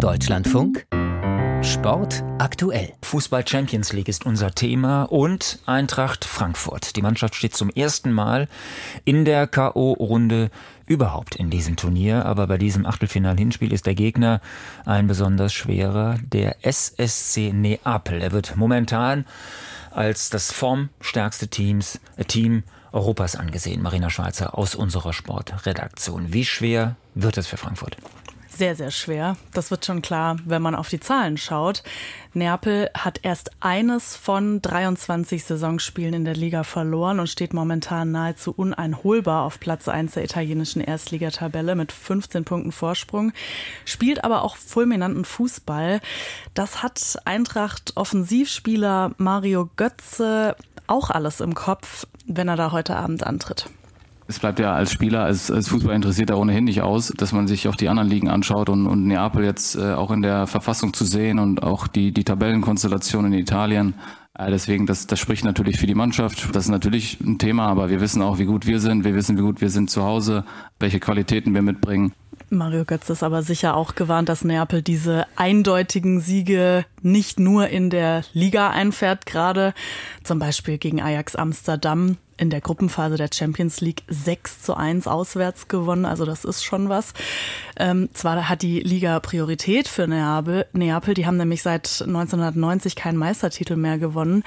Deutschlandfunk Sport aktuell. Fußball Champions League ist unser Thema und Eintracht Frankfurt. Die Mannschaft steht zum ersten Mal in der KO-Runde überhaupt in diesem Turnier. Aber bei diesem Achtelfinal-Hinspiel ist der Gegner ein besonders schwerer, der SSC Neapel. Er wird momentan als das formstärkste Teams, äh, Team Europas angesehen. Marina Schweizer aus unserer Sportredaktion. Wie schwer wird es für Frankfurt? Sehr, sehr schwer. Das wird schon klar, wenn man auf die Zahlen schaut. Neapel hat erst eines von 23 Saisonspielen in der Liga verloren und steht momentan nahezu uneinholbar auf Platz 1 der italienischen Erstligatabelle mit 15 Punkten Vorsprung, spielt aber auch fulminanten Fußball. Das hat Eintracht Offensivspieler Mario Götze auch alles im Kopf, wenn er da heute Abend antritt es bleibt ja als Spieler, als, als Fußballinteressierter ohnehin nicht aus, dass man sich auch die anderen Ligen anschaut und, und Neapel jetzt äh, auch in der Verfassung zu sehen und auch die, die Tabellenkonstellation in Italien. Äh, deswegen, das, das spricht natürlich für die Mannschaft. Das ist natürlich ein Thema, aber wir wissen auch, wie gut wir sind. Wir wissen, wie gut wir sind zu Hause, welche Qualitäten wir mitbringen. Mario Götz ist aber sicher auch gewarnt, dass Neapel diese eindeutigen Siege nicht nur in der Liga einfährt, gerade zum Beispiel gegen Ajax Amsterdam in der Gruppenphase der Champions League 6 zu 1 auswärts gewonnen. Also das ist schon was. Ähm, zwar hat die Liga Priorität für Neapel. Neapel, die haben nämlich seit 1990 keinen Meistertitel mehr gewonnen.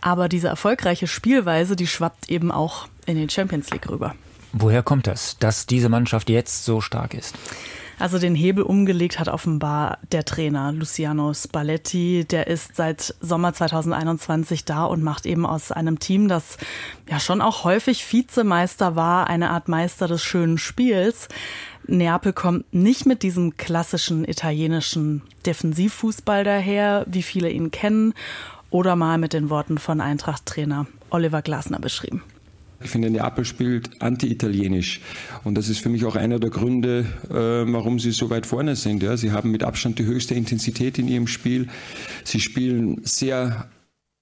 Aber diese erfolgreiche Spielweise, die schwappt eben auch in den Champions League rüber. Woher kommt das, dass diese Mannschaft jetzt so stark ist? Also den Hebel umgelegt hat offenbar der Trainer Luciano Spalletti. Der ist seit Sommer 2021 da und macht eben aus einem Team, das ja schon auch häufig Vizemeister war, eine Art Meister des schönen Spiels. Neapel kommt nicht mit diesem klassischen italienischen Defensivfußball daher, wie viele ihn kennen, oder mal mit den Worten von Eintracht-Trainer Oliver Glasner beschrieben. Ich finde, Neapel spielt anti-italienisch. Und das ist für mich auch einer der Gründe, äh, warum sie so weit vorne sind. Sie haben mit Abstand die höchste Intensität in ihrem Spiel. Sie spielen sehr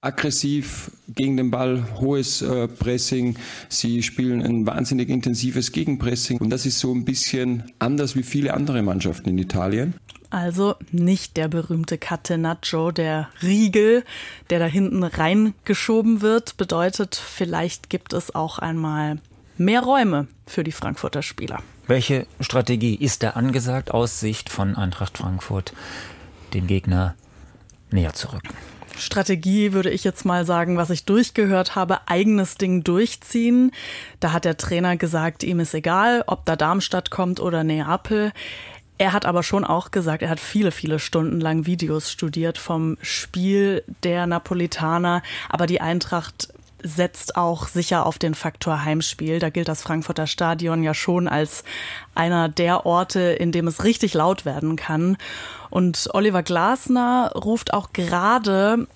aggressiv gegen den Ball, hohes äh, Pressing. Sie spielen ein wahnsinnig intensives Gegenpressing. Und das ist so ein bisschen anders wie viele andere Mannschaften in Italien. Also nicht der berühmte Catenaccio, der Riegel, der da hinten reingeschoben wird, bedeutet, vielleicht gibt es auch einmal mehr Räume für die Frankfurter Spieler. Welche Strategie ist da angesagt aus Sicht von Eintracht Frankfurt, den Gegner näher zu rücken? Strategie würde ich jetzt mal sagen, was ich durchgehört habe, eigenes Ding durchziehen. Da hat der Trainer gesagt, ihm ist egal, ob da Darmstadt kommt oder Neapel. Er hat aber schon auch gesagt, er hat viele, viele Stunden lang Videos studiert vom Spiel der Napolitaner. Aber die Eintracht setzt auch sicher auf den Faktor Heimspiel. Da gilt das Frankfurter Stadion ja schon als einer der Orte, in dem es richtig laut werden kann. Und Oliver Glasner ruft auch gerade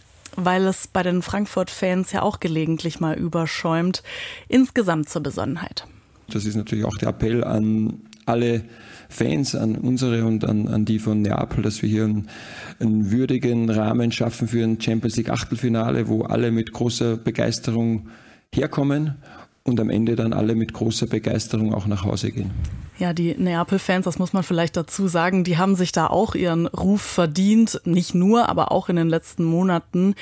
weil es bei den Frankfurt-Fans ja auch gelegentlich mal überschäumt, insgesamt zur Besonnenheit. Das ist natürlich auch der Appell an alle Fans, an unsere und an, an die von Neapel, dass wir hier einen, einen würdigen Rahmen schaffen für ein Champions League Achtelfinale, wo alle mit großer Begeisterung herkommen und am Ende dann alle mit großer Begeisterung auch nach Hause gehen. Ja, die Neapel-Fans, das muss man vielleicht dazu sagen, die haben sich da auch ihren Ruf verdient. Nicht nur, aber auch in den letzten Monaten.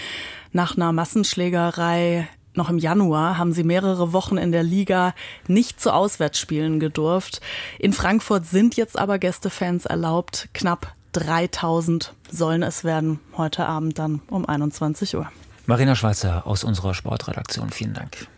Nach einer Massenschlägerei noch im Januar haben sie mehrere Wochen in der Liga nicht zu Auswärtsspielen gedurft. In Frankfurt sind jetzt aber Gästefans erlaubt. Knapp 3000 sollen es werden heute Abend dann um 21 Uhr. Marina Schweizer aus unserer Sportredaktion. Vielen Dank.